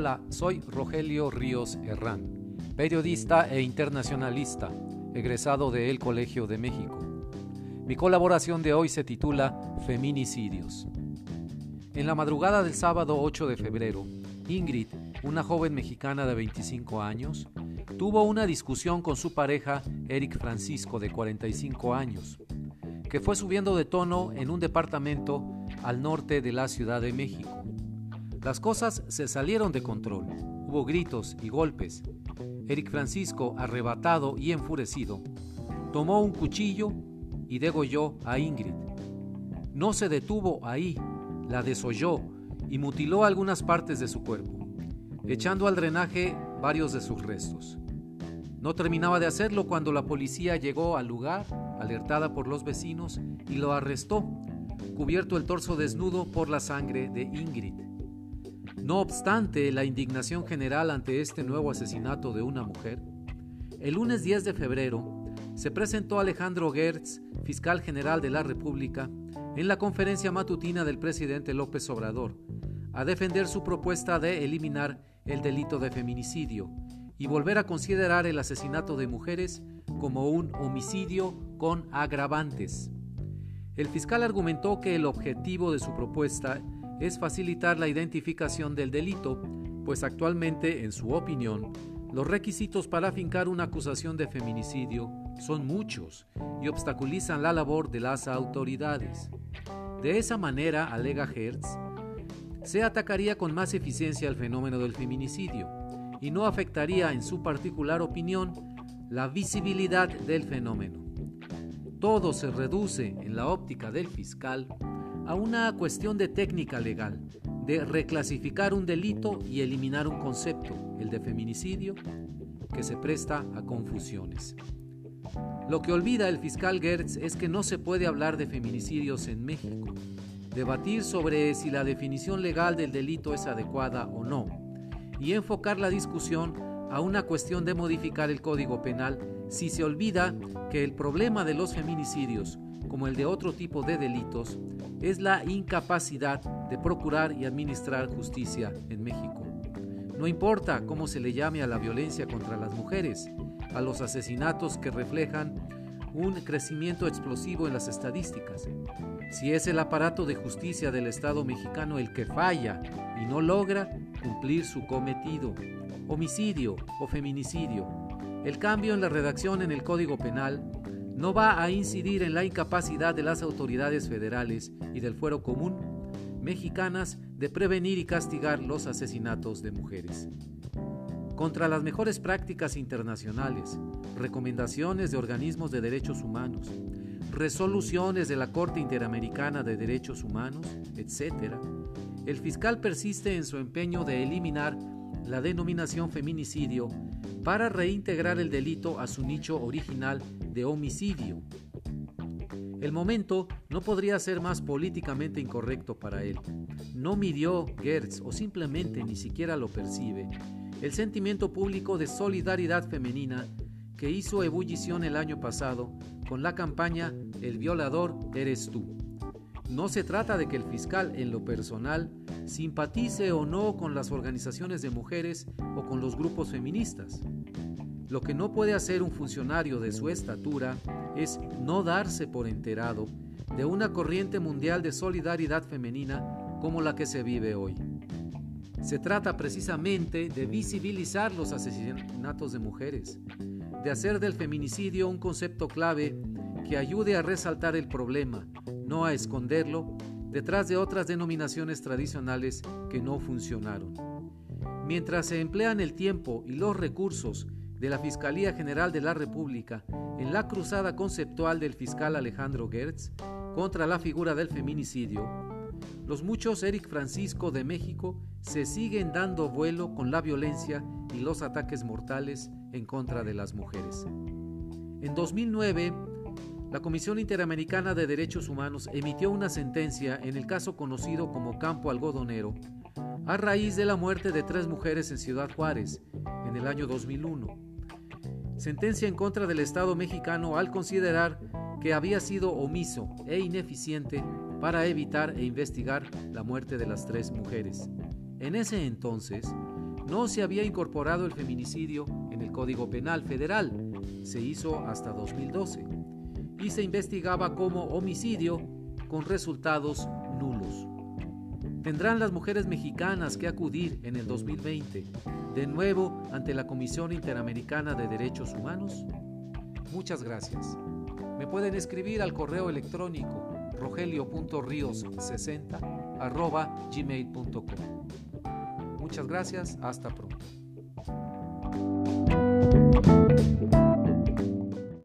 Hola, soy Rogelio Ríos Herrán, periodista e internacionalista, egresado de El Colegio de México. Mi colaboración de hoy se titula Feminicidios. En la madrugada del sábado 8 de febrero, Ingrid, una joven mexicana de 25 años, tuvo una discusión con su pareja Eric Francisco de 45 años, que fue subiendo de tono en un departamento al norte de la Ciudad de México. Las cosas se salieron de control. Hubo gritos y golpes. Eric Francisco, arrebatado y enfurecido, tomó un cuchillo y degolló a Ingrid. No se detuvo ahí, la desolló y mutiló algunas partes de su cuerpo, echando al drenaje varios de sus restos. No terminaba de hacerlo cuando la policía llegó al lugar, alertada por los vecinos, y lo arrestó, cubierto el torso desnudo por la sangre de Ingrid. No obstante la indignación general ante este nuevo asesinato de una mujer, el lunes 10 de febrero se presentó Alejandro Gertz, fiscal general de la República, en la conferencia matutina del presidente López Obrador, a defender su propuesta de eliminar el delito de feminicidio y volver a considerar el asesinato de mujeres como un homicidio con agravantes. El fiscal argumentó que el objetivo de su propuesta es facilitar la identificación del delito, pues actualmente, en su opinión, los requisitos para fincar una acusación de feminicidio son muchos y obstaculizan la labor de las autoridades. De esa manera, alega Hertz, se atacaría con más eficiencia el fenómeno del feminicidio y no afectaría, en su particular opinión, la visibilidad del fenómeno. Todo se reduce, en la óptica del fiscal, a una cuestión de técnica legal, de reclasificar un delito y eliminar un concepto, el de feminicidio, que se presta a confusiones. Lo que olvida el fiscal Gertz es que no se puede hablar de feminicidios en México, debatir sobre si la definición legal del delito es adecuada o no, y enfocar la discusión a una cuestión de modificar el Código Penal si se olvida que el problema de los feminicidios, como el de otro tipo de delitos, es la incapacidad de procurar y administrar justicia en México. No importa cómo se le llame a la violencia contra las mujeres, a los asesinatos que reflejan un crecimiento explosivo en las estadísticas. Si es el aparato de justicia del Estado mexicano el que falla y no logra cumplir su cometido, homicidio o feminicidio, el cambio en la redacción en el Código Penal no va a incidir en la incapacidad de las autoridades federales y del fuero común mexicanas de prevenir y castigar los asesinatos de mujeres. Contra las mejores prácticas internacionales, recomendaciones de organismos de derechos humanos, resoluciones de la Corte Interamericana de Derechos Humanos, etc., el fiscal persiste en su empeño de eliminar la denominación feminicidio para reintegrar el delito a su nicho original de homicidio. El momento no podría ser más políticamente incorrecto para él. No midió Gertz o simplemente ni siquiera lo percibe el sentimiento público de solidaridad femenina que hizo ebullición el año pasado con la campaña El violador eres tú. No se trata de que el fiscal en lo personal simpatice o no con las organizaciones de mujeres o con los grupos feministas. Lo que no puede hacer un funcionario de su estatura es no darse por enterado de una corriente mundial de solidaridad femenina como la que se vive hoy. Se trata precisamente de visibilizar los asesinatos de mujeres, de hacer del feminicidio un concepto clave que ayude a resaltar el problema, no a esconderlo detrás de otras denominaciones tradicionales que no funcionaron. Mientras se emplean el tiempo y los recursos de la Fiscalía General de la República en la cruzada conceptual del fiscal Alejandro Gertz contra la figura del feminicidio, los muchos Eric Francisco de México se siguen dando vuelo con la violencia y los ataques mortales en contra de las mujeres. En 2009, la Comisión Interamericana de Derechos Humanos emitió una sentencia en el caso conocido como Campo Algodonero, a raíz de la muerte de tres mujeres en Ciudad Juárez en el año 2001 sentencia en contra del Estado mexicano al considerar que había sido omiso e ineficiente para evitar e investigar la muerte de las tres mujeres. En ese entonces, no se había incorporado el feminicidio en el Código Penal Federal, se hizo hasta 2012, y se investigaba como homicidio con resultados nulos. ¿Tendrán las mujeres mexicanas que acudir en el 2020 de nuevo ante la Comisión Interamericana de Derechos Humanos? Muchas gracias. Me pueden escribir al correo electrónico rogelio.rios60 gmail.com. Muchas gracias, hasta pronto.